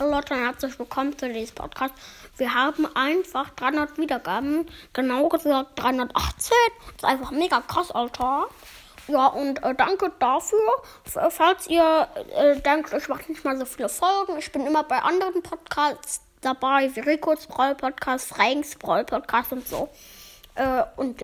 Hallo Leute und herzlich willkommen zu diesem Podcast. Wir haben einfach 300 Wiedergaben, genau gesagt 318. Das ist einfach mega krass, Alter. Ja, und äh, danke dafür. F äh, falls ihr äh, denkt, ich mache nicht mal so viele Folgen, ich bin immer bei anderen Podcasts dabei, wie Ricos Brawl Podcast, Franks Brawl Podcast und so. Äh, und